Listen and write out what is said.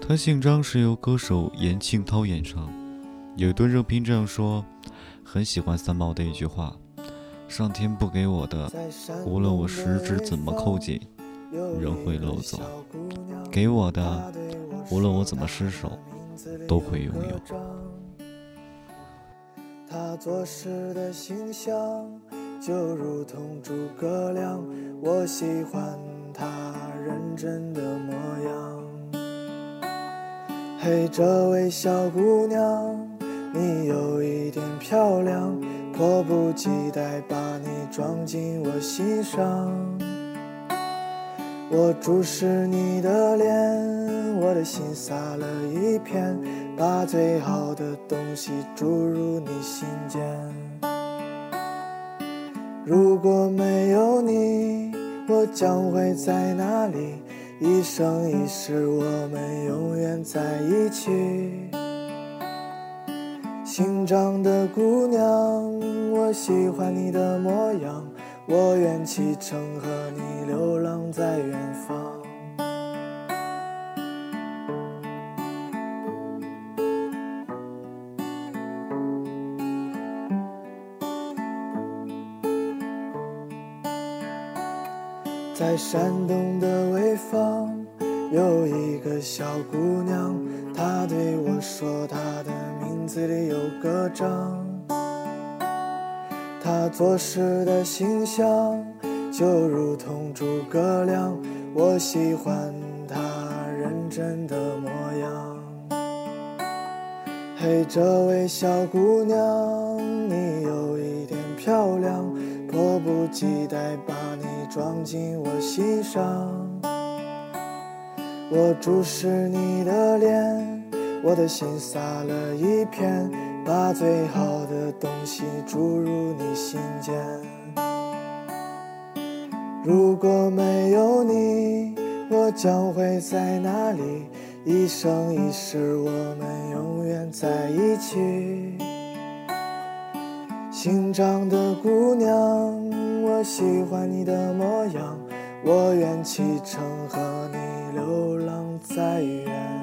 他姓张，是由歌手严庆涛演唱。有一段热评这样说：“很喜欢三毛的一句话，上天不给我的，无论我十指怎么扣紧，仍会漏走；给我的，无论我怎么失手，都会拥有。”他做事的形象就如同诸葛亮，我喜欢他真的模样。嘿，这位小姑娘。你有一点漂亮，迫不及待把你装进我心上。我注视你的脸，我的心洒了一片，把最好的东西注入你心间。如果没有你，我将会在哪里？一生一世，我们永远在一起。新长的姑娘，我喜欢你的模样，我愿启程和你流浪在远方。在山东的潍坊，有一个小姑娘，她对我说她的名。字里有个张，她做事的形象就如同诸葛亮，我喜欢她认真的模样。嘿，这位小姑娘，你有一点漂亮，期待把你装进我心上。我注视你的脸。我的心洒了一片，把最好的东西注入你心间。如果没有你，我将会在哪里？一生一世，我们永远在一起。新长的姑娘，喜欢你的模样，我愿启程和你流浪在远。